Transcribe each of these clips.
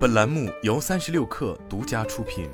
本栏目由三十六氪独家出品。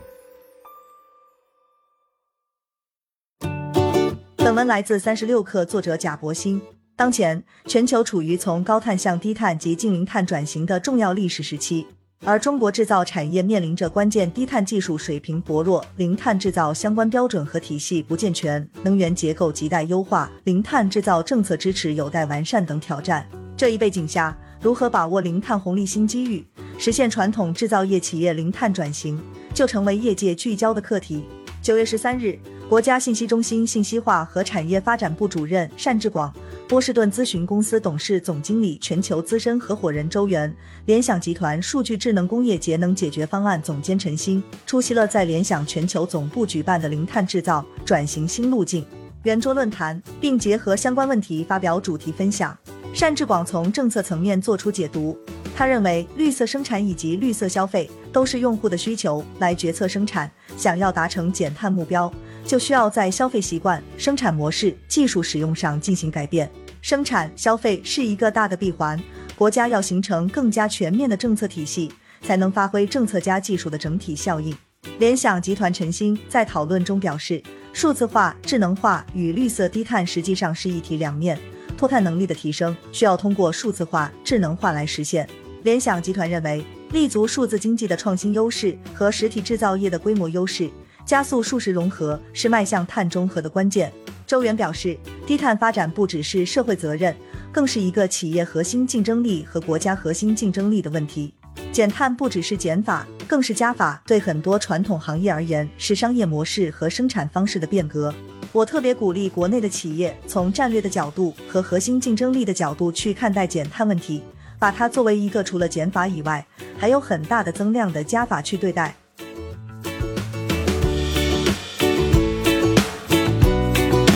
本文来自三十六氪，作者贾博鑫。当前，全球处于从高碳向低碳及近零碳转型的重要历史时期，而中国制造产业面临着关键低碳技术水平薄弱、零碳制造相关标准和体系不健全、能源结构亟待优化、零碳制造政策支持有待完善等挑战。这一背景下，如何把握零碳红利新机遇？实现传统制造业企业零碳转型，就成为业界聚焦的课题。九月十三日，国家信息中心信息化和产业发展部主任单志广、波士顿咨询公司董事总经理、全球资深合伙人周元、联想集团数据智能工业节能解决方案总监陈鑫出席了在联想全球总部举办的零碳制造转型新路径圆桌论坛，并结合相关问题发表主题分享。单志广从政策层面作出解读。他认为，绿色生产以及绿色消费都是用户的需求来决策生产。想要达成减碳目标，就需要在消费习惯、生产模式、技术使用上进行改变。生产消费是一个大的闭环，国家要形成更加全面的政策体系，才能发挥政策加技术的整体效应。联想集团陈鑫在讨论中表示，数字化、智能化与绿色低碳实际上是一体两面，脱碳能力的提升需要通过数字化、智能化来实现。联想集团认为，立足数字经济的创新优势和实体制造业的规模优势，加速数实融合是迈向碳中和的关键。周元表示，低碳发展不只是社会责任，更是一个企业核心竞争力和国家核心竞争力的问题。减碳不只是减法，更是加法。对很多传统行业而言，是商业模式和生产方式的变革。我特别鼓励国内的企业从战略的角度和核心竞争力的角度去看待减碳问题。把它作为一个除了减法以外还有很大的增量的加法去对待。